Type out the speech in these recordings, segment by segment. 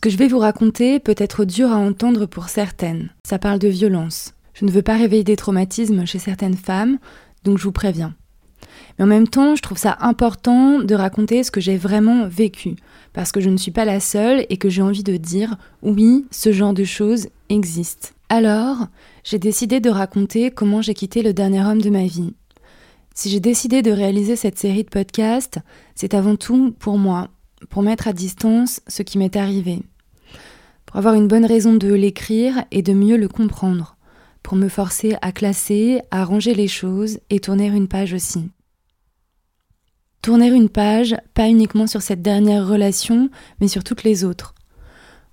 Ce que je vais vous raconter peut être dur à entendre pour certaines. Ça parle de violence. Je ne veux pas réveiller des traumatismes chez certaines femmes, donc je vous préviens. Mais en même temps, je trouve ça important de raconter ce que j'ai vraiment vécu, parce que je ne suis pas la seule et que j'ai envie de dire oui, ce genre de choses existe. Alors, j'ai décidé de raconter comment j'ai quitté le dernier homme de ma vie. Si j'ai décidé de réaliser cette série de podcasts, c'est avant tout pour moi, pour mettre à distance ce qui m'est arrivé, pour avoir une bonne raison de l'écrire et de mieux le comprendre, pour me forcer à classer, à ranger les choses et tourner une page aussi. Tourner une page, pas uniquement sur cette dernière relation, mais sur toutes les autres.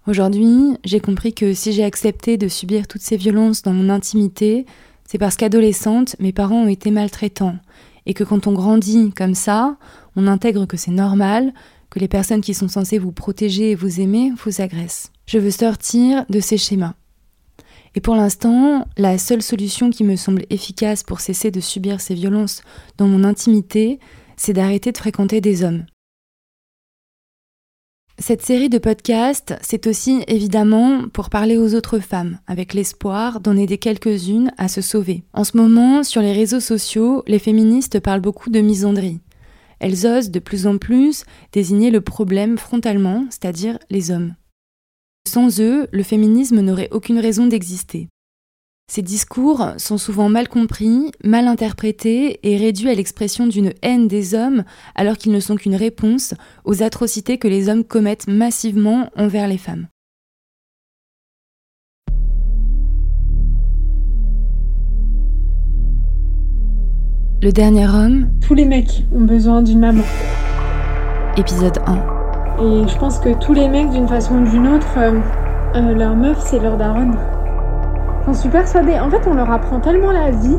Aujourd'hui, j'ai compris que si j'ai accepté de subir toutes ces violences dans mon intimité, c'est parce qu'adolescente, mes parents ont été maltraitants, et que quand on grandit comme ça, on intègre que c'est normal, que les personnes qui sont censées vous protéger et vous aimer vous agressent. Je veux sortir de ces schémas. Et pour l'instant, la seule solution qui me semble efficace pour cesser de subir ces violences dans mon intimité, c'est d'arrêter de fréquenter des hommes. Cette série de podcasts, c'est aussi évidemment pour parler aux autres femmes, avec l'espoir d'en aider quelques-unes à se sauver. En ce moment, sur les réseaux sociaux, les féministes parlent beaucoup de misandrie. Elles osent de plus en plus désigner le problème frontalement, c'est-à-dire les hommes. Sans eux, le féminisme n'aurait aucune raison d'exister. Ces discours sont souvent mal compris, mal interprétés et réduits à l'expression d'une haine des hommes alors qu'ils ne sont qu'une réponse aux atrocités que les hommes commettent massivement envers les femmes. Le dernier homme. Tous les mecs ont besoin d'une maman. Épisode 1. Et je pense que tous les mecs, d'une façon ou d'une autre, euh, euh, leur meuf, c'est leur daronne. J'en suis persuadée. En fait, on leur apprend tellement la vie.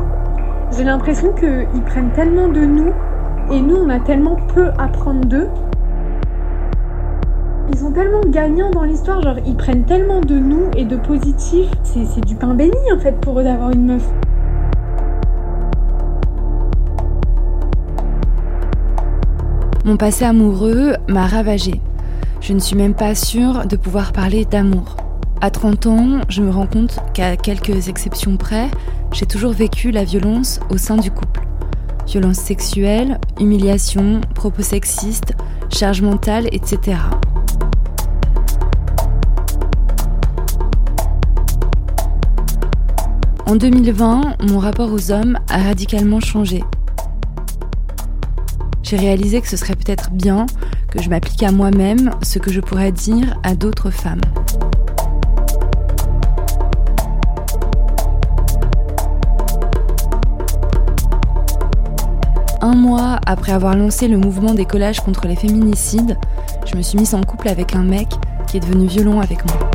J'ai l'impression qu'ils prennent tellement de nous et nous, on a tellement peu à prendre d'eux. Ils sont tellement gagnants dans l'histoire, genre ils prennent tellement de nous et de positif. C'est du pain béni en fait pour eux d'avoir une meuf. Mon passé amoureux m'a ravagée. Je ne suis même pas sûre de pouvoir parler d'amour. À 30 ans, je me rends compte qu'à quelques exceptions près, j'ai toujours vécu la violence au sein du couple. Violence sexuelle, humiliation, propos sexistes, charge mentale, etc. En 2020, mon rapport aux hommes a radicalement changé. J'ai réalisé que ce serait peut-être bien que je m'applique à moi-même ce que je pourrais dire à d'autres femmes. Un mois après avoir lancé le mouvement des collages contre les féminicides, je me suis mise en couple avec un mec qui est devenu violent avec moi.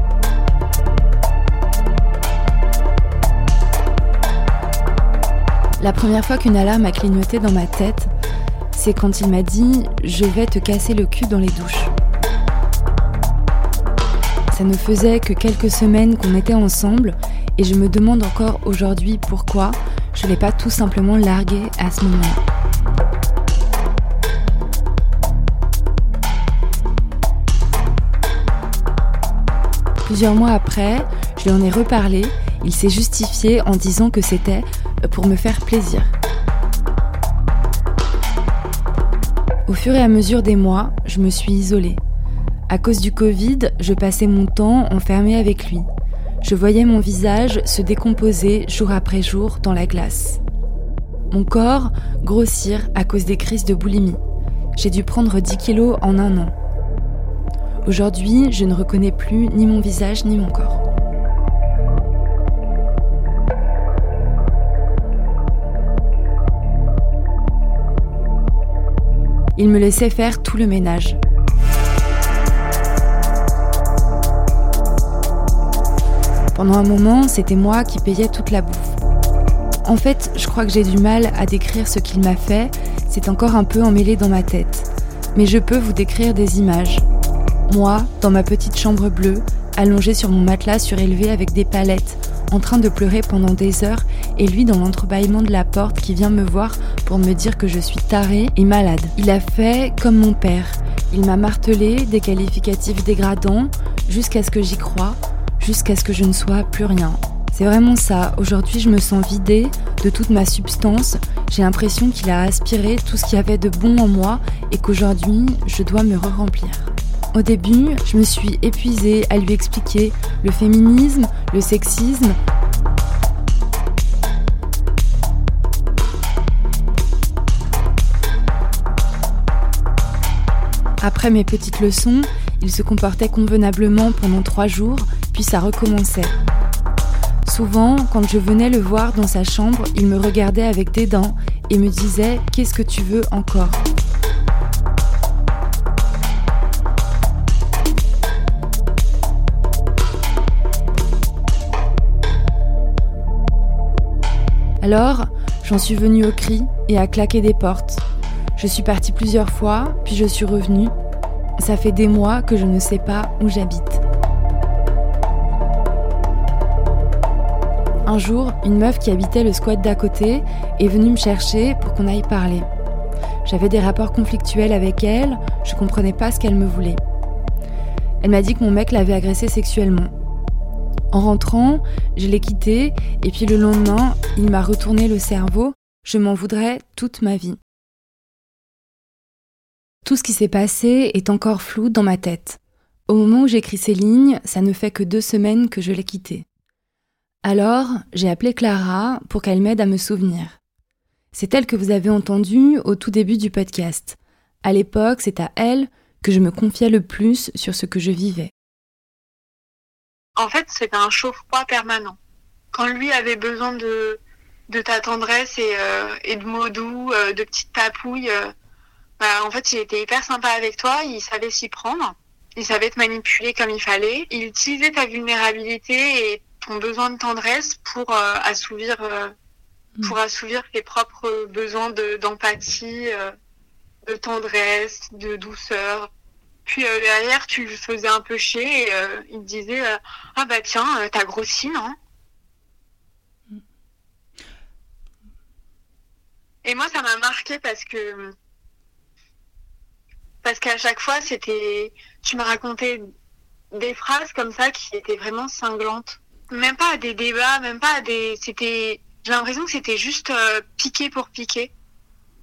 La première fois qu'une alarme a clignoté dans ma tête, c'est quand il m'a dit Je vais te casser le cul dans les douches. Ça ne faisait que quelques semaines qu'on était ensemble et je me demande encore aujourd'hui pourquoi je ne l'ai pas tout simplement largué à ce moment-là. Plusieurs mois après, je lui en ai reparlé. Il s'est justifié en disant que c'était pour me faire plaisir. Au fur et à mesure des mois, je me suis isolée. À cause du Covid, je passais mon temps enfermée avec lui. Je voyais mon visage se décomposer jour après jour dans la glace. Mon corps grossir à cause des crises de boulimie. J'ai dû prendre 10 kilos en un an. Aujourd'hui, je ne reconnais plus ni mon visage ni mon corps. Il me laissait faire tout le ménage. Pendant un moment, c'était moi qui payais toute la bouffe. En fait, je crois que j'ai du mal à décrire ce qu'il m'a fait, c'est encore un peu emmêlé dans ma tête. Mais je peux vous décrire des images, moi, dans ma petite chambre bleue, allongée sur mon matelas surélevé avec des palettes, en train de pleurer pendant des heures, et lui dans l'entrebâillement de la porte qui vient me voir pour me dire que je suis tarée et malade. Il a fait comme mon père. Il m'a martelé des qualificatifs dégradants, jusqu'à ce que j'y croie, jusqu'à ce que je ne sois plus rien. C'est vraiment ça. Aujourd'hui, je me sens vidée de toute ma substance. J'ai l'impression qu'il a aspiré tout ce qu'il y avait de bon en moi et qu'aujourd'hui, je dois me re-remplir. Au début, je me suis épuisée à lui expliquer le féminisme, le sexisme, Après mes petites leçons, il se comportait convenablement pendant trois jours, puis ça recommençait. Souvent, quand je venais le voir dans sa chambre, il me regardait avec dédain et me disait Qu'est-ce que tu veux encore? Alors, j'en suis venue au cri et à claquer des portes. Je suis partie plusieurs fois, puis je suis revenue. Ça fait des mois que je ne sais pas où j'habite. Un jour, une meuf qui habitait le squat d'à côté est venue me chercher pour qu'on aille parler. J'avais des rapports conflictuels avec elle, je comprenais pas ce qu'elle me voulait. Elle m'a dit que mon mec l'avait agressée sexuellement. En rentrant, je l'ai quitté et puis le lendemain, il m'a retourné le cerveau. Je m'en voudrais toute ma vie. Tout ce qui s'est passé est encore flou dans ma tête. Au moment où j'écris ces lignes, ça ne fait que deux semaines que je l'ai quitté. Alors, j'ai appelé Clara pour qu'elle m'aide à me souvenir. C'est elle que vous avez entendue au tout début du podcast. À l'époque, c'est à elle que je me confiais le plus sur ce que je vivais. En fait, c'était un chauffe-froid permanent. Quand lui avait besoin de, de ta tendresse et, euh, et de mots doux, euh, de petites papouilles, euh, bah, en fait, il était hyper sympa avec toi, il savait s'y prendre, il savait te manipuler comme il fallait, il utilisait ta vulnérabilité et ton besoin de tendresse pour assouvir pour assouvir tes propres besoins d'empathie, de tendresse, de douceur. Puis euh, derrière, tu le faisais un peu chier et euh, il disait euh, Ah bah tiens, t'as grossi, non? Et moi, ça m'a marqué parce que. Parce qu'à chaque fois, c'était. Tu me racontais des phrases comme ça qui étaient vraiment cinglantes. Même pas à des débats, même pas à des. C'était. J'ai l'impression que c'était juste piqué pour piquer.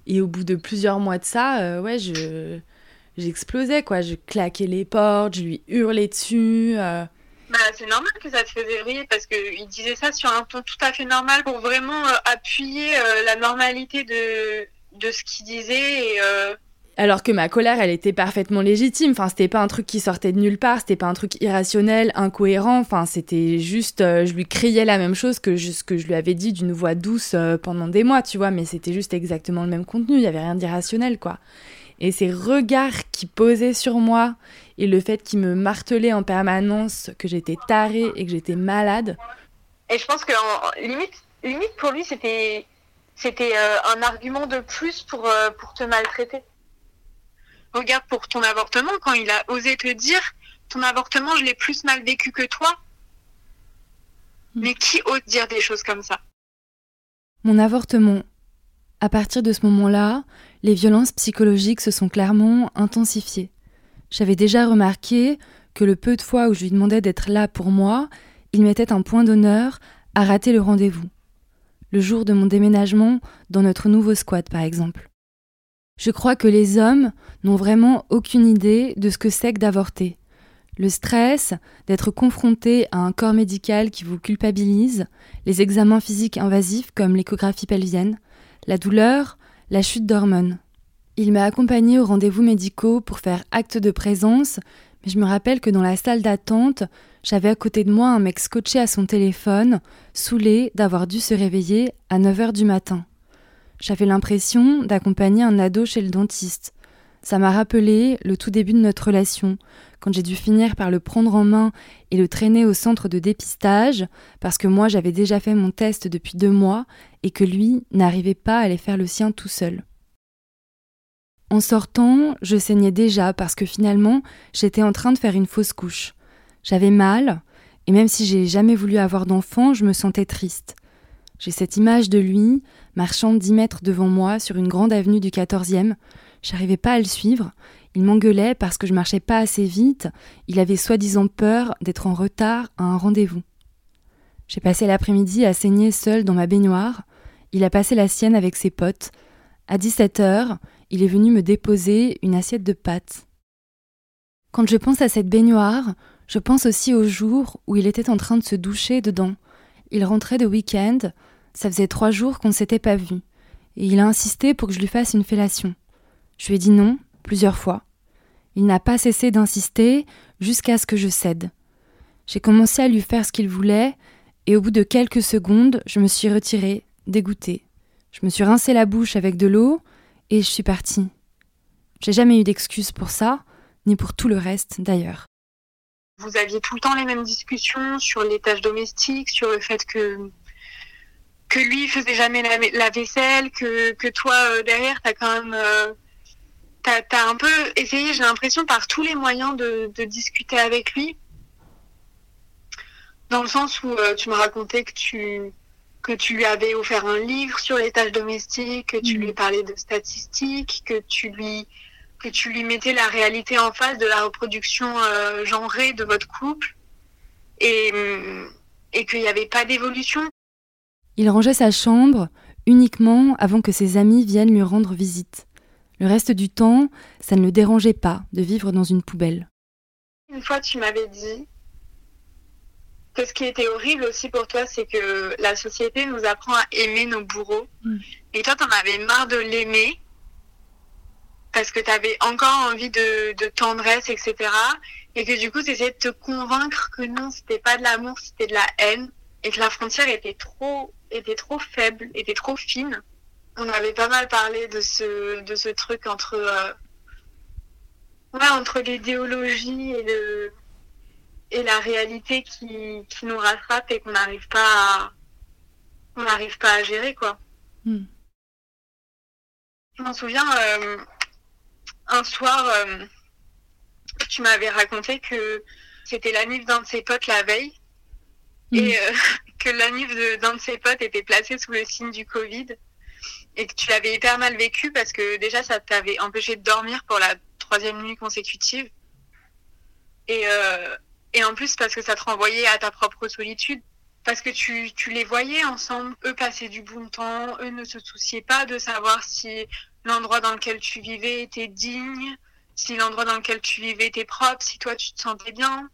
Et au bout de plusieurs mois de ça, ouais, je j'explosais, quoi. Je claquais les portes, je lui hurlais dessus. Euh. Bah, c'est normal que ça te faisait rire parce qu'il disait ça sur un ton tout à fait normal pour vraiment euh, appuyer euh, la normalité de, de ce qu'il disait. Et, Alors que ma colère, elle était parfaitement légitime. Enfin, c'était pas un truc qui sortait de nulle part, c'était pas un truc irrationnel, incohérent. Enfin, c'était juste, je lui criais la même chose que ce que je lui avais dit d'une voix douce pendant des mois, tu vois. Mais c'était juste exactement le même contenu. Il y avait rien d'irrationnel, quoi et ces regards qui posaient sur moi et le fait qu'il me martelait en permanence que j'étais tarée et que j'étais malade. Et je pense que limite, limite pour lui c'était c'était euh, un argument de plus pour euh, pour te maltraiter. Regarde pour ton avortement quand il a osé te dire ton avortement je l'ai plus mal vécu que toi. Mais qui ose dire des choses comme ça? Mon avortement. À partir de ce moment-là, les violences psychologiques se sont clairement intensifiées. J'avais déjà remarqué que le peu de fois où je lui demandais d'être là pour moi, il mettait un point d'honneur à rater le rendez-vous. Le jour de mon déménagement dans notre nouveau squat, par exemple. Je crois que les hommes n'ont vraiment aucune idée de ce que c'est que d'avorter. Le stress, d'être confronté à un corps médical qui vous culpabilise, les examens physiques invasifs comme l'échographie pelvienne, la douleur, la chute d'hormones. Il m'a accompagnée aux rendez-vous médicaux pour faire acte de présence, mais je me rappelle que dans la salle d'attente, j'avais à côté de moi un mec scotché à son téléphone, saoulé d'avoir dû se réveiller à 9 h du matin. J'avais l'impression d'accompagner un ado chez le dentiste. Ça m'a rappelé le tout début de notre relation, quand j'ai dû finir par le prendre en main et le traîner au centre de dépistage, parce que moi j'avais déjà fait mon test depuis deux mois et que lui n'arrivait pas à aller faire le sien tout seul. En sortant, je saignais déjà parce que finalement j'étais en train de faire une fausse couche. J'avais mal, et même si j'ai jamais voulu avoir d'enfant, je me sentais triste. J'ai cette image de lui, marchant dix mètres devant moi sur une grande avenue du 14e. J'arrivais pas à le suivre, Il m'engueulait parce que je marchais pas assez vite, il avait soi-disant peur d'être en retard à un rendez-vous. J'ai passé l'après-midi à saigner seul dans ma baignoire, il a passé la sienne avec ses potes. À 17 heures, il est venu me déposer une assiette de pâtes. Quand je pense à cette baignoire, je pense aussi au jour où il était en train de se doucher dedans. Il rentrait de week-end, ça faisait trois jours qu'on ne s'était pas vu, et il a insisté pour que je lui fasse une fellation. Je lui ai dit non, plusieurs fois. Il n'a pas cessé d'insister jusqu'à ce que je cède. J'ai commencé à lui faire ce qu'il voulait, et au bout de quelques secondes, je me suis retirée, dégoûtée. Je me suis rincé la bouche avec de l'eau, et je suis partie. J'ai jamais eu d'excuse pour ça, ni pour tout le reste d'ailleurs. Vous aviez tout le temps les mêmes discussions sur les tâches domestiques, sur le fait que que lui faisait jamais la, vaisselle, que, toi euh, derrière t'as quand même euh, t'as as un peu essayé, j'ai l'impression, par tous les moyens de, de, discuter avec lui. Dans le sens où euh, tu me racontais que tu que tu lui avais offert un livre sur les tâches domestiques, que tu mmh. lui parlais de statistiques, que tu lui que tu lui mettais la réalité en face de la reproduction euh, genrée de votre couple et, mm, et qu'il n'y avait pas d'évolution. Il rangeait sa chambre uniquement avant que ses amis viennent lui rendre visite. Le reste du temps, ça ne le dérangeait pas de vivre dans une poubelle. Une fois, tu m'avais dit que ce qui était horrible aussi pour toi, c'est que la société nous apprend à aimer nos bourreaux. Mm. Et toi, tu en avais marre de l'aimer parce que tu avais encore envie de, de, tendresse, etc. Et que du coup, tu essayais de te convaincre que non, c'était pas de l'amour, c'était de la haine. Et que la frontière était trop, était trop faible, était trop fine. On avait pas mal parlé de ce, de ce truc entre, euh, ouais, entre l'idéologie et le, et la réalité qui, qui nous rattrape et qu'on n'arrive pas à, on n'arrive pas à gérer, quoi. Hmm. Je m'en souviens, euh, un soir, euh, tu m'avais raconté que c'était l'anniv d'un de ses potes la veille mm. et que l'anniv d'un de ses potes était placé sous le signe du Covid et que tu l'avais hyper mal vécu parce que déjà ça t'avait empêché de dormir pour la troisième nuit consécutive et, euh, et en plus parce que ça te renvoyait à ta propre solitude parce que tu, tu les voyais ensemble, eux passaient du bon temps, eux ne se souciaient pas de savoir si l'endroit dans lequel tu vivais était digne, si l'endroit dans lequel tu vivais était propre, si toi tu te sentais bien.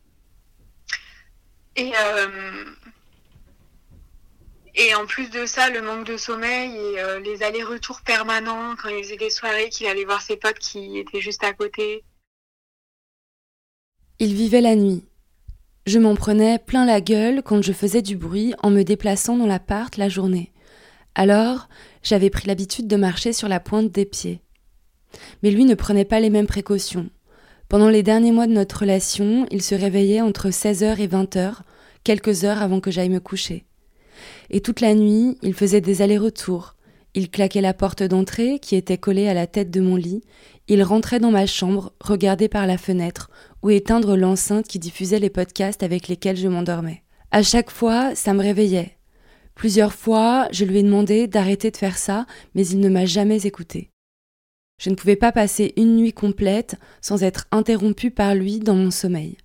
Et, euh, et en plus de ça, le manque de sommeil et euh, les allers-retours permanents quand il faisait des soirées, qu'il allait voir ses potes qui étaient juste à côté. Il vivait la nuit. Je m'en prenais plein la gueule quand je faisais du bruit en me déplaçant dans l'appart la journée. Alors, j'avais pris l'habitude de marcher sur la pointe des pieds. Mais lui ne prenait pas les mêmes précautions. Pendant les derniers mois de notre relation, il se réveillait entre 16h et 20h, quelques heures avant que j'aille me coucher. Et toute la nuit, il faisait des allers-retours. Il claquait la porte d'entrée, qui était collée à la tête de mon lit. Il rentrait dans ma chambre, regardait par la fenêtre, ou éteindre l'enceinte qui diffusait les podcasts avec lesquels je m'endormais. À chaque fois, ça me réveillait. Plusieurs fois, je lui ai demandé d'arrêter de faire ça, mais il ne m'a jamais écouté. Je ne pouvais pas passer une nuit complète sans être interrompue par lui dans mon sommeil.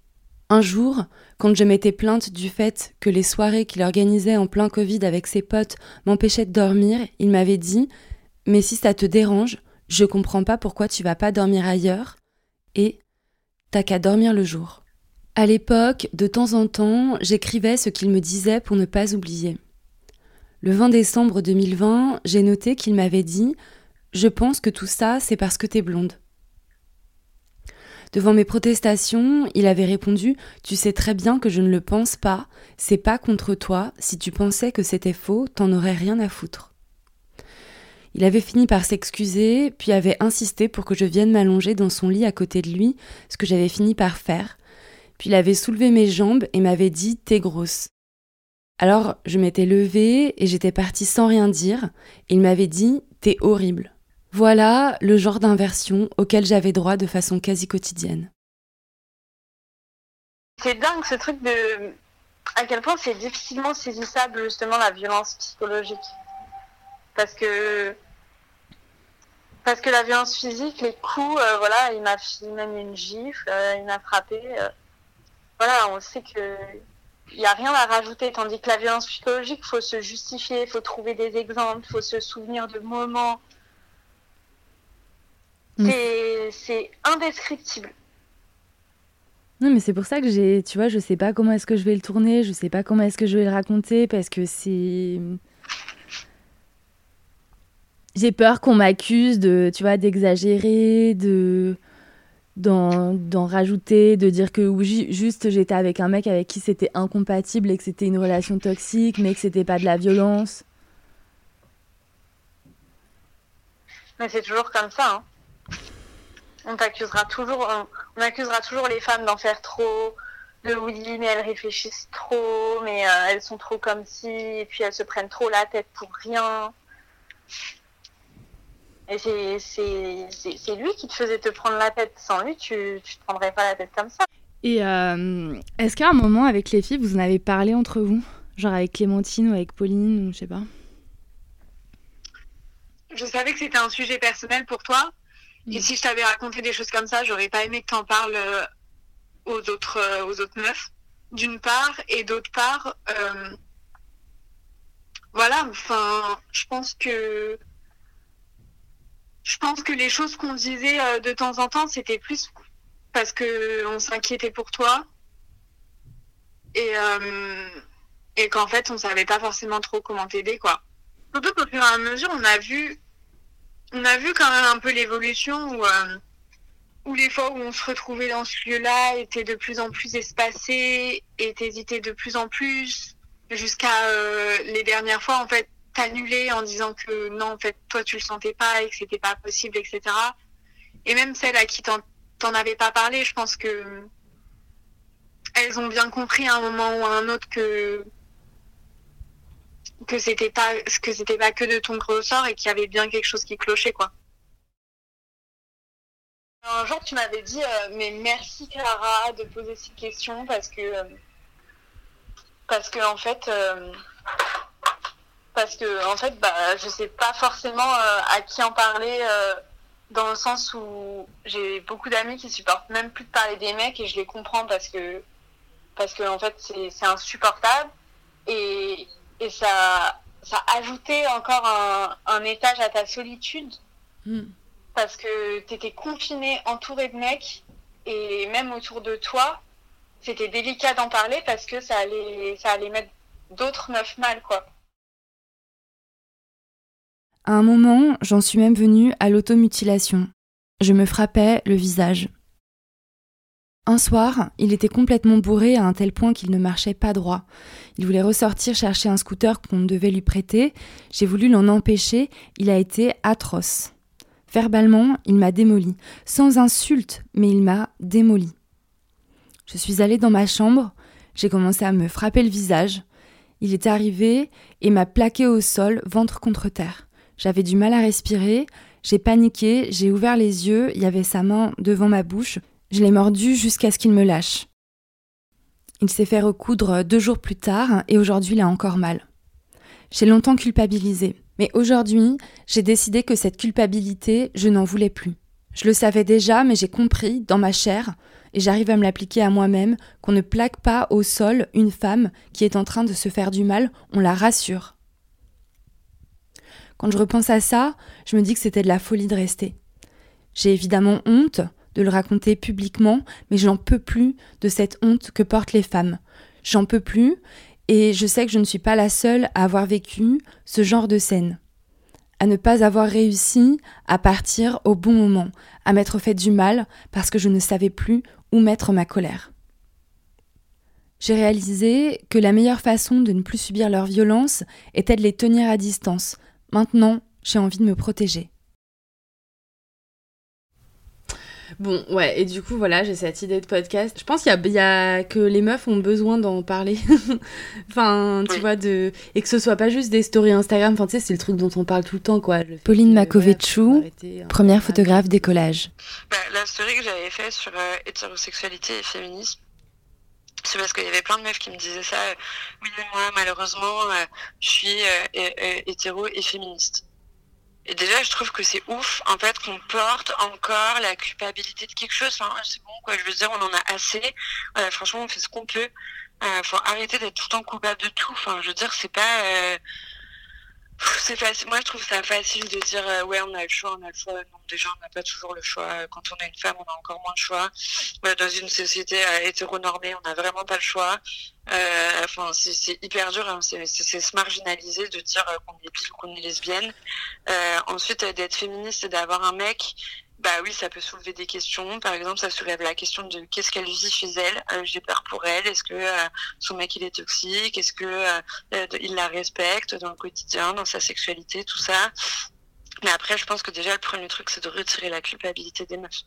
Un jour, quand je m'étais plainte du fait que les soirées qu'il organisait en plein Covid avec ses potes m'empêchaient de dormir, il m'avait dit Mais si ça te dérange, je comprends pas pourquoi tu vas pas dormir ailleurs et t'as qu'à dormir le jour. À l'époque, de temps en temps, j'écrivais ce qu'il me disait pour ne pas oublier. Le 20 décembre 2020, j'ai noté qu'il m'avait dit Je pense que tout ça, c'est parce que t'es blonde. Devant mes protestations, il avait répondu Tu sais très bien que je ne le pense pas, c'est pas contre toi, si tu pensais que c'était faux, t'en aurais rien à foutre. Il avait fini par s'excuser, puis avait insisté pour que je vienne m'allonger dans son lit à côté de lui, ce que j'avais fini par faire. Puis il avait soulevé mes jambes et m'avait dit T'es grosse. Alors je m'étais levée et j'étais partie sans rien dire. il m'avait dit T'es horrible. Voilà le genre d'inversion auquel j'avais droit de façon quasi quotidienne. C'est dingue ce truc de. À quel point c'est difficilement saisissable justement la violence psychologique. Parce que. parce que la violence physique, les coups, euh, voilà, il m'a même une gifle, il m'a frappé. Voilà, on sait que il n'y a rien à rajouter, tandis que la violence psychologique, faut se justifier, faut trouver des exemples, faut se souvenir de moments. Mm. C'est indescriptible. Non, mais c'est pour ça que j'ai, tu vois, je sais pas comment est-ce que je vais le tourner, je sais pas comment est-ce que je vais le raconter, parce que c'est j'ai peur qu'on m'accuse de, tu vois, d'exagérer, de d'en rajouter, de dire que juste j'étais avec un mec avec qui c'était incompatible et que c'était une relation toxique, mais que c'était pas de la violence. Mais c'est toujours comme ça. Hein. On t'accusera toujours, on, accusera toujours les femmes d'en faire trop, de oui, mais elles réfléchissent trop, mais euh, elles sont trop comme si, et puis elles se prennent trop la tête pour rien. Et c'est lui qui te faisait te prendre la tête. Sans lui, tu ne te prendrais pas la tête comme ça. Et euh, est-ce qu'à un moment, avec les filles, vous en avez parlé entre vous? Genre avec Clémentine ou avec Pauline, ou je sais pas? Je savais que c'était un sujet personnel pour toi. Et mm. si je t'avais raconté des choses comme ça, j'aurais pas aimé que tu en parles euh, aux autres, euh, aux autres meufs, d'une part. Et d'autre part, voilà, enfin, je pense que je pense que les choses qu'on disait euh, de temps en temps, c'était plus parce que on s'inquiétait pour toi et euh, et qu'en fait on savait pas forcément trop comment t'aider quoi. Surtout qu'au fur et à mesure on a vu on a vu quand même un peu l'évolution où euh, où les fois où on se retrouvait dans ce lieu-là étaient de plus en plus espacées et t'hésitais de plus en plus jusqu'à les dernières fois en fait t'annuler en disant que non, en fait, toi, tu le sentais pas et que c'était pas possible, etc. Et même celles à qui t'en avais pas parlé, je pense que elles ont bien compris à un moment ou à un autre que que c'était pas que c'était pas que de ton ressort et qu'il y avait bien quelque chose qui clochait quoi. Un jour tu m'avais dit euh, mais merci Clara de poser ces questions parce que euh, parce que en fait euh, parce que en fait bah je sais pas forcément à qui en parler dans le sens où j'ai beaucoup d'amis qui supportent même plus de parler des mecs et je les comprends parce que parce que en fait c'est insupportable et, et ça ça ajoutait encore un, un étage à ta solitude hmm. parce que tu étais confiné entouré de mecs et même autour de toi c'était délicat d'en parler parce que ça allait ça allait mettre d'autres meufs mal quoi à un moment, j'en suis même venue à l'automutilation. Je me frappais le visage. Un soir, il était complètement bourré à un tel point qu'il ne marchait pas droit. Il voulait ressortir chercher un scooter qu'on devait lui prêter. J'ai voulu l'en empêcher. Il a été atroce. Verbalement, il m'a démoli. Sans insulte, mais il m'a démoli. Je suis allée dans ma chambre. J'ai commencé à me frapper le visage. Il est arrivé et m'a plaqué au sol, ventre contre terre. J'avais du mal à respirer, j'ai paniqué, j'ai ouvert les yeux, il y avait sa main devant ma bouche, je l'ai mordu jusqu'à ce qu'il me lâche. Il s'est fait recoudre deux jours plus tard et aujourd'hui il a encore mal. J'ai longtemps culpabilisé, mais aujourd'hui j'ai décidé que cette culpabilité, je n'en voulais plus. Je le savais déjà, mais j'ai compris, dans ma chair, et j'arrive à me l'appliquer à moi-même, qu'on ne plaque pas au sol une femme qui est en train de se faire du mal, on la rassure. Quand je repense à ça, je me dis que c'était de la folie de rester. J'ai évidemment honte de le raconter publiquement, mais j'en peux plus de cette honte que portent les femmes. J'en peux plus, et je sais que je ne suis pas la seule à avoir vécu ce genre de scène. À ne pas avoir réussi à partir au bon moment, à m'être fait du mal parce que je ne savais plus où mettre ma colère. J'ai réalisé que la meilleure façon de ne plus subir leur violence était de les tenir à distance, Maintenant, j'ai envie de me protéger. Bon, ouais, et du coup, voilà, j'ai cette idée de podcast. Je pense qu'il y, a, que les meufs ont besoin d'en parler. enfin, tu vois, de... et que ce soit pas juste des stories Instagram. Enfin, tu sais, c'est le truc dont on parle tout le temps, quoi. Pauline Makovechou, première photographe décollage. Bah, la story que j'avais faite sur euh, hétérosexualité et féminisme, c'est parce qu'il y avait plein de meufs qui me disaient ça. Euh, oui, mais moi, malheureusement, euh, je suis euh, hétéro et féministe. Et déjà, je trouve que c'est ouf, en fait, qu'on porte encore la culpabilité de quelque chose. Enfin, c'est bon, quoi. Je veux dire, on en a assez. franchement, on fait ce qu'on peut. Euh, faut arrêter d'être tout le temps coupable de tout. Enfin, je veux dire, c'est pas. Euh, c'est facile. Moi, je trouve ça facile de dire euh, ouais, on a le choix, on a le choix. Non, déjà, on n'a pas toujours le choix. Quand on est une femme, on a encore moins le choix. dans une société hétéronormée, on n'a vraiment pas le choix. enfin, c'est hyper dur. Hein. C'est se marginaliser de dire qu'on est qu'on est lesbienne. ensuite, d'être féministe et d'avoir un mec bah oui, ça peut soulever des questions. Par exemple, ça soulève la question de qu'est-ce qu'elle vit chez elle. Euh, j'ai peur pour elle. Est-ce que euh, son mec il est toxique Est-ce que euh, il la respecte dans le quotidien, dans sa sexualité, tout ça. Mais après, je pense que déjà le premier truc, c'est de retirer la culpabilité des meufs.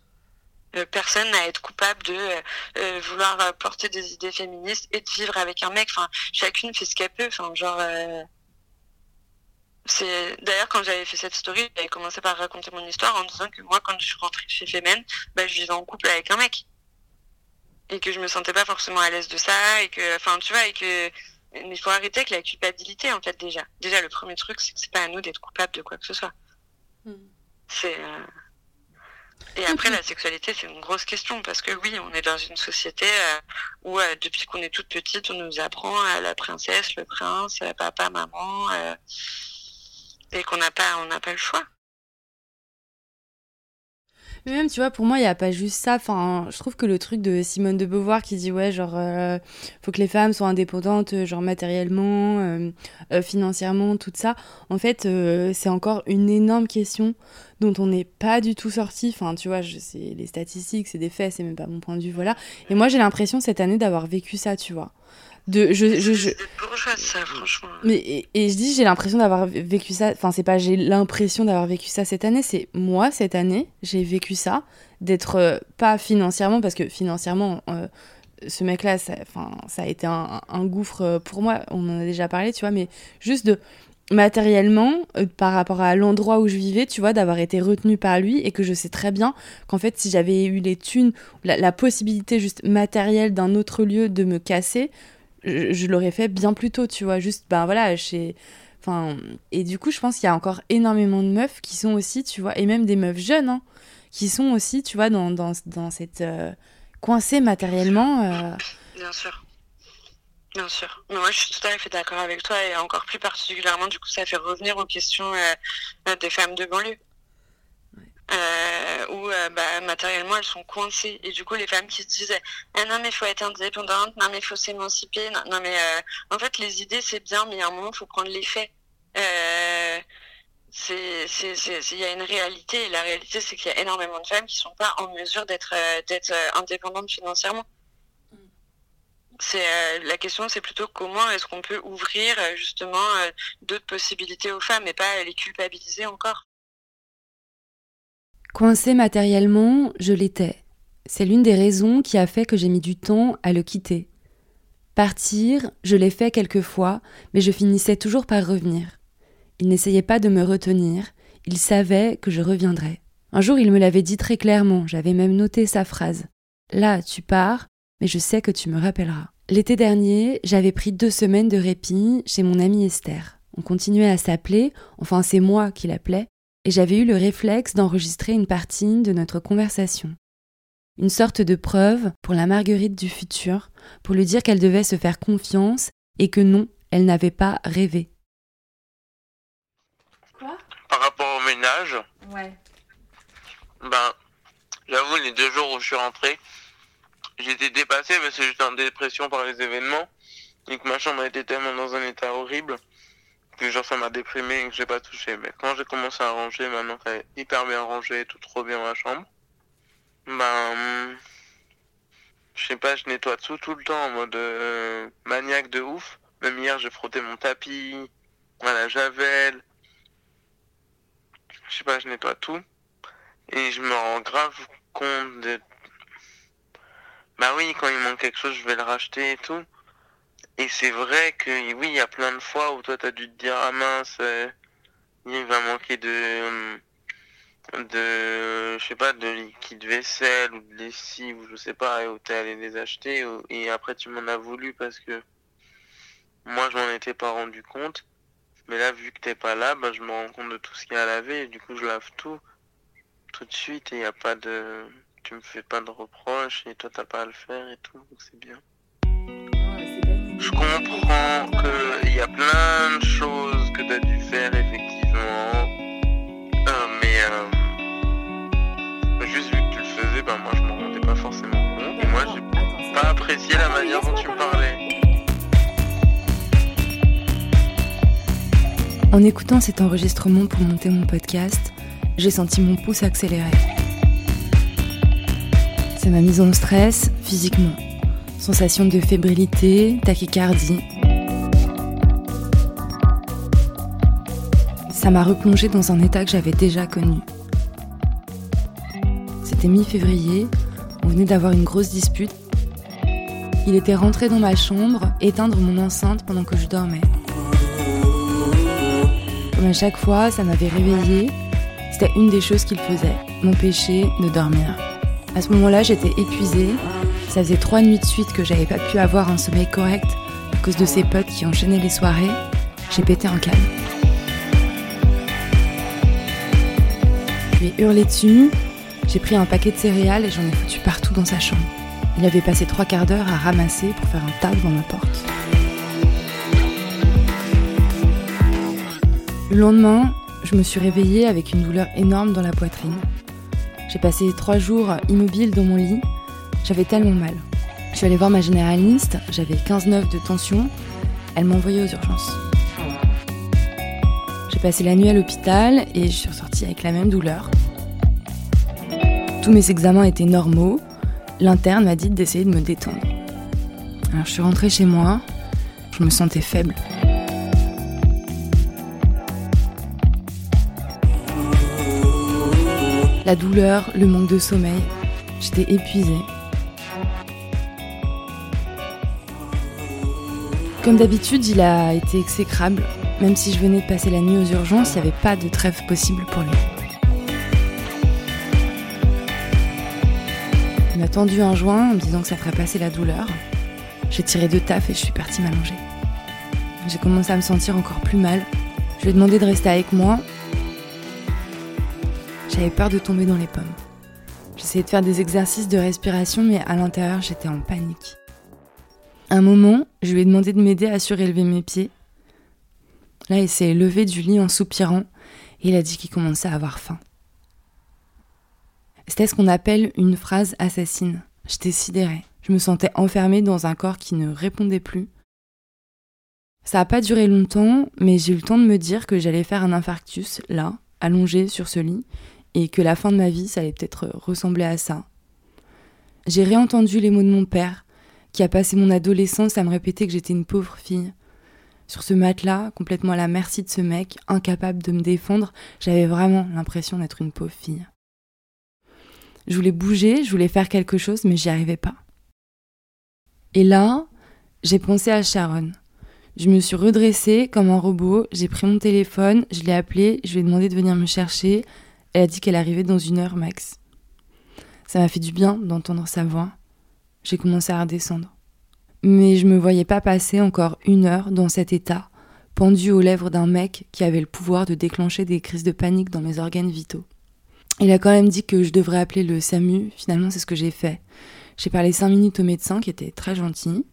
personne n'a à être coupable de vouloir porter des idées féministes et de vivre avec un mec. Enfin, chacune fait ce qu'elle peut. Genre c'est d'ailleurs quand j'avais fait cette story, j'avais commencé par raconter mon histoire en disant que moi, quand je suis rentrée chez Femen, bah, je vivais en couple avec un mec et que je me sentais pas forcément à l'aise de ça et que, enfin, tu vois, et que mais il faut arrêter avec la culpabilité en fait déjà. Déjà, le premier truc, c'est que c'est pas à nous d'être coupable de quoi que ce soit. Hmm. C'est euh, et après, la sexualité, c'est une grosse question parce que oui, on est dans une société euh, où euh, depuis qu'on est toute petite, on nous apprend à la princesse, le prince, papa, maman et qu'on n'a pas, on n'a pas le choix. Mais même, tu vois, pour moi, il n'y a pas juste ça. Enfin, je trouve que le truc de Simone de Beauvoir qui dit, ouais, genre, euh, faut que les femmes soient indépendantes, euh, genre matériellement, euh, financièrement, tout ça. En fait, c'est encore une énorme question dont on n'est pas du tout sorti. Enfin, tu vois, c'est les statistiques, c'est des faits, c'est même pas mon point de vue, voilà. Et moi, j'ai l'impression cette année d'avoir vécu ça, tu vois de je je, je... ça franchement. Mais et, je dis j'ai l'impression d'avoir vécu ça enfin c'est pas j'ai l'impression d'avoir vécu ça cette année c'est moi cette année j'ai vécu ça d'être euh, pas financièrement parce que financièrement euh, ce mec là ça, ça a été un, un, gouffre euh, pour moi on en a déjà parlé tu vois mais juste de matériellement par rapport à l'endroit où je vivais tu vois d'avoir été retenue par lui et que je sais très bien qu'en fait si j'avais eu les thunes la, la possibilité juste matérielle d'un autre lieu de me casser je, l'aurais fait bien plus tôt, tu vois. Juste, ben voilà, chez. Enfin, et du coup, je pense qu'il y a encore énormément de meufs qui sont aussi, tu vois, et même des meufs jeunes, hein, qui sont aussi, tu vois, dans, cette. Euh, coincée matériellement. Euh. Bien sûr. Bien sûr. Mais moi, je suis tout à fait d'accord avec toi, et encore plus particulièrement, du coup, ça fait revenir aux questions euh, des femmes de banlieue euh, où euh, bah, matériellement elles sont coincées. Et du coup les femmes qui se disent ah non mais faut être indépendante. Non mais faut s'émanciper. Non, mais euh, en fait les idées c'est bien mais à un moment faut prendre les faits. Euh, il y a une réalité. Et la réalité c'est qu'il y a énormément de femmes qui sont pas en mesure d'être d'être indépendantes financièrement. C'est la question c'est plutôt comment est-ce qu'on peut ouvrir justement d'autres possibilités aux femmes et pas les culpabiliser encore Coincé matériellement, je l'étais. C'est l'une des raisons qui a fait que j'ai mis du temps à le quitter. Partir, je l'ai fait quelquefois, mais je finissais toujours par revenir. Il n'essayait pas de me retenir, il savait que je reviendrais. Un jour, il me l'avait dit très clairement, j'avais même noté sa phrase. Là, tu pars, mais je sais que tu me rappelleras. L'été dernier, j'avais pris deux semaines de répit chez mon amie Esther. On continuait à s'appeler, enfin c'est moi qui l'appelais, et j'avais eu le réflexe d'enregistrer une partie de notre conversation. Une sorte de preuve pour la Marguerite du futur, pour lui dire qu'elle devait se faire confiance et que non, elle n'avait pas rêvé. Quoi? Par rapport au ménage? Ouais. Ben, j'avoue, les deux jours où je suis rentré, j'étais dépassé parce que j'étais en dépression par les événements et que ma chambre était tellement dans un état horrible genre ça m'a déprimé et que j'ai pas touché. Mais quand j'ai commencé à ranger, maintenant qu'elle est hyper bien rangée, tout trop bien ma chambre, ben, je sais pas, je nettoie tout tout le temps en mode euh, maniaque de ouf. Même hier, j'ai frotté mon tapis, à la javel. Je sais pas, je nettoie tout. Et je me rends grave compte de... Bah oui, quand il manque quelque chose, je vais le racheter et tout. Et c'est vrai que oui, il y a plein de fois où toi t'as dû te dire ah mince, euh, il va manquer de de je sais pas de liquide vaisselle ou de lessive ou je sais pas et où t'es allé les acheter et après tu m'en as voulu parce que moi je m'en étais pas rendu compte Mais là, vu que t'es pas là, bah, je me rends compte de tout ce qu'il y a à laver et du coup, je lave tout tout de suite et y a pas de, tu me fais pas de reproches et toi t'as pas à le faire et tout, donc c'est bien. Je comprends qu'il y a plein de choses que t'as dû faire effectivement, euh, mais euh, juste vu que tu le faisais, bah moi je m'en rendais pas forcément compte et moi j'ai pas apprécié la manière dont tu me parlais. En écoutant cet enregistrement pour monter mon podcast, j'ai senti mon pouce accélérer. Ça m'a mise en stress physiquement. Sensation de fébrilité, tachycardie. Ça m'a replongé dans un état que j'avais déjà connu. C'était mi-février, on venait d'avoir une grosse dispute. Il était rentré dans ma chambre, éteindre mon enceinte pendant que je dormais. Comme à chaque fois, ça m'avait réveillée c'était une des choses qu'il faisait, m'empêcher de dormir. À ce moment-là, j'étais épuisée. Ça faisait trois nuits de suite que j'avais pas pu avoir un sommeil correct à cause de ces potes qui enchaînaient les soirées. J'ai pété un câble. Je lui ai hurlé dessus. J'ai pris un paquet de céréales et j'en ai foutu partout dans sa chambre. Il avait passé trois quarts d'heure à ramasser pour faire un tas devant ma porte. Le lendemain, je me suis réveillée avec une douleur énorme dans la poitrine. J'ai passé trois jours immobile dans mon lit. J'avais tellement mal. Je suis allée voir ma généraliste, j'avais 15,9 de tension. Elle m'a envoyée aux urgences. J'ai passé la nuit à l'hôpital et je suis ressortie avec la même douleur. Tous mes examens étaient normaux. L'interne m'a dit d'essayer de me détendre. Alors je suis rentrée chez moi. Je me sentais faible. La douleur, le manque de sommeil. J'étais épuisée. Comme d'habitude, il a été exécrable. Même si je venais de passer la nuit aux urgences, il n'y avait pas de trêve possible pour lui. Il m'a tendu un joint en me disant que ça ferait passer la douleur. J'ai tiré deux taf et je suis partie m'allonger. J'ai commencé à me sentir encore plus mal. Je lui ai demandé de rester avec moi j'avais peur de tomber dans les pommes. J'essayais de faire des exercices de respiration, mais à l'intérieur, j'étais en panique. Un moment, je lui ai demandé de m'aider à surélever mes pieds. Là, il s'est levé du lit en soupirant et il a dit qu'il commençait à avoir faim. C'était ce qu'on appelle une phrase assassine. J'étais sidérée. Je me sentais enfermée dans un corps qui ne répondait plus. Ça n'a pas duré longtemps, mais j'ai eu le temps de me dire que j'allais faire un infarctus, là, allongée sur ce lit, et que la fin de ma vie, ça allait peut-être ressembler à ça. J'ai réentendu les mots de mon père, qui a passé mon adolescence à me répéter que j'étais une pauvre fille. Sur ce matelas, complètement à la merci de ce mec, incapable de me défendre, j'avais vraiment l'impression d'être une pauvre fille. Je voulais bouger, je voulais faire quelque chose, mais j'y arrivais pas. Et là, j'ai pensé à Sharon. Je me suis redressée comme un robot, j'ai pris mon téléphone, je l'ai appelé, je lui ai demandé de venir me chercher, elle a dit qu'elle arrivait dans une heure max. Ça m'a fait du bien d'entendre sa voix. J'ai commencé à redescendre. Mais je me voyais pas passer encore une heure dans cet état, pendu aux lèvres d'un mec qui avait le pouvoir de déclencher des crises de panique dans mes organes vitaux. Il a quand même dit que je devrais appeler le SAMU, finalement c'est ce que j'ai fait. J'ai parlé cinq minutes au médecin qui était très gentil.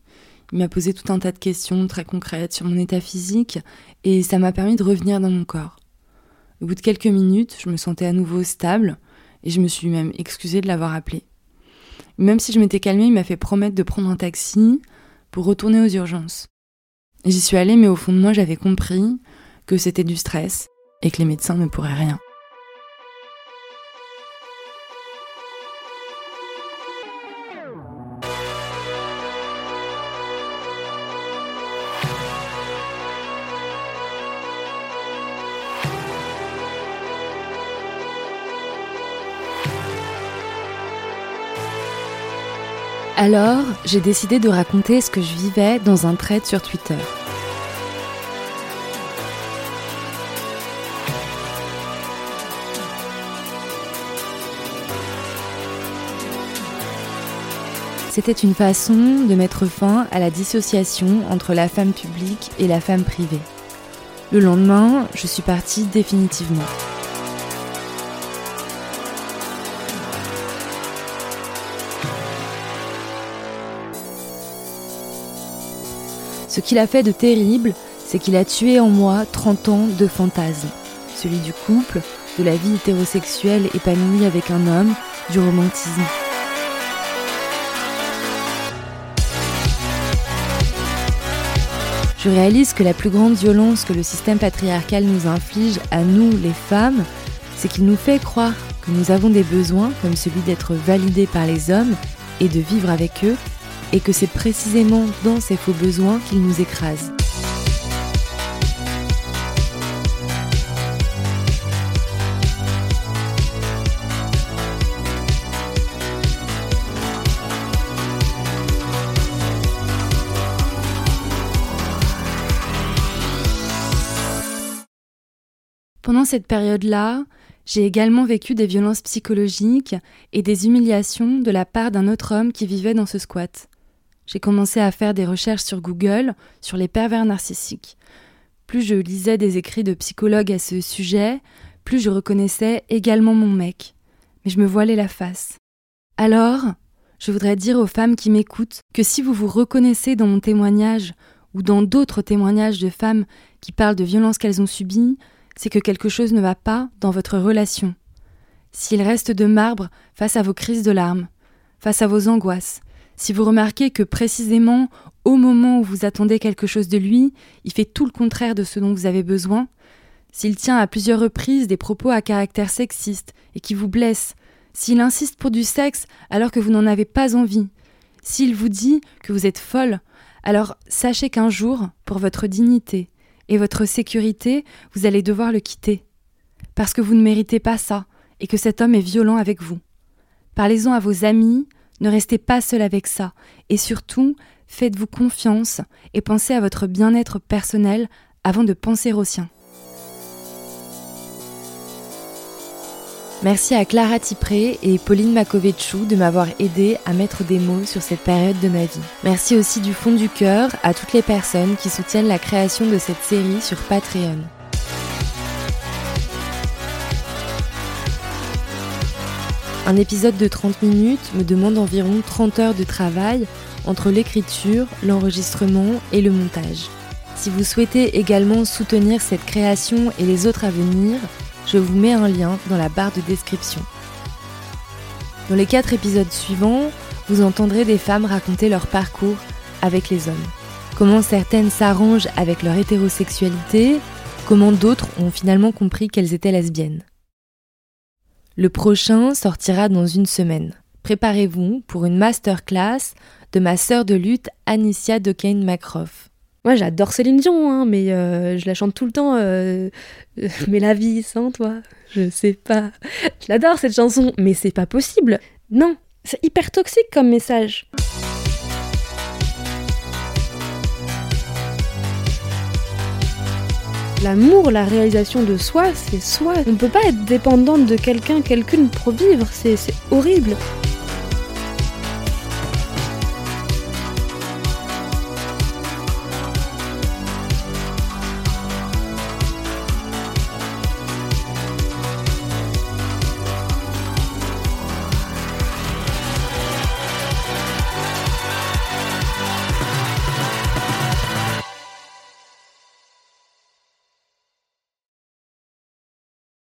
Il m'a posé tout un tas de questions très concrètes sur mon état physique et ça m'a permis de revenir dans mon corps. Au bout de quelques minutes, je me sentais à nouveau stable et je me suis même excusée de l'avoir appelé. Même si je m'étais calmée, il m'a fait promettre de prendre un taxi pour retourner aux urgences. J'y suis allée, mais au fond de moi, j'avais compris que c'était du stress et que les médecins ne pourraient rien. Alors, j'ai décidé de raconter ce que je vivais dans un thread sur Twitter. C'était une façon de mettre fin à la dissociation entre la femme publique et la femme privée. Le lendemain, je suis partie définitivement. Ce qu'il a fait de terrible, c'est qu'il a tué en moi 30 ans de fantasmes. Celui du couple, de la vie hétérosexuelle épanouie avec un homme, du romantisme. Je réalise que la plus grande violence que le système patriarcal nous inflige à nous, les femmes, c'est qu'il nous fait croire que nous avons des besoins, comme celui d'être validés par les hommes et de vivre avec eux, et que c'est précisément dans ces faux besoins qu'ils nous écrasent. Pendant cette période-là, j'ai également vécu des violences psychologiques et des humiliations de la part d'un autre homme qui vivait dans ce squat. J'ai commencé à faire des recherches sur Google sur les pervers narcissiques. Plus je lisais des écrits de psychologues à ce sujet, plus je reconnaissais également mon mec. Mais je me voilais la face. Alors, je voudrais dire aux femmes qui m'écoutent que si vous vous reconnaissez dans mon témoignage ou dans d'autres témoignages de femmes qui parlent de violences qu'elles ont subies, c'est que quelque chose ne va pas dans votre relation. S'il reste de marbre face à vos crises de larmes, face à vos angoisses, si vous remarquez que précisément au moment où vous attendez quelque chose de lui, il fait tout le contraire de ce dont vous avez besoin, s'il tient à plusieurs reprises des propos à caractère sexiste et qui vous blessent, s'il insiste pour du sexe alors que vous n'en avez pas envie, s'il vous dit que vous êtes folle, alors sachez qu'un jour, pour votre dignité, et votre sécurité, vous allez devoir le quitter. Parce que vous ne méritez pas ça, et que cet homme est violent avec vous. Parlez-en à vos amis, ne restez pas seul avec ça, et surtout, faites-vous confiance et pensez à votre bien-être personnel avant de penser au sien. Merci à Clara Tipré et Pauline Makovechou de m'avoir aidé à mettre des mots sur cette période de ma vie. Merci aussi du fond du cœur à toutes les personnes qui soutiennent la création de cette série sur Patreon. Un épisode de 30 minutes me demande environ 30 heures de travail entre l'écriture, l'enregistrement et le montage. Si vous souhaitez également soutenir cette création et les autres à venir, je vous mets un lien dans la barre de description. Dans les quatre épisodes suivants, vous entendrez des femmes raconter leur parcours avec les hommes. Comment certaines s'arrangent avec leur hétérosexualité, comment d'autres ont finalement compris qu'elles étaient lesbiennes. Le prochain sortira dans une semaine. Préparez-vous pour une masterclass de ma sœur de lutte Anicia Dokane Macroff. Moi, j'adore Céline Dion, hein, mais euh, je la chante tout le temps. Euh, mais la vie sans toi, je sais pas. Je l'adore cette chanson, mais c'est pas possible. Non, c'est hyper toxique comme message. L'amour, la réalisation de soi, c'est soi. On peut pas être dépendante de quelqu'un, quelqu'une pour vivre, c'est horrible.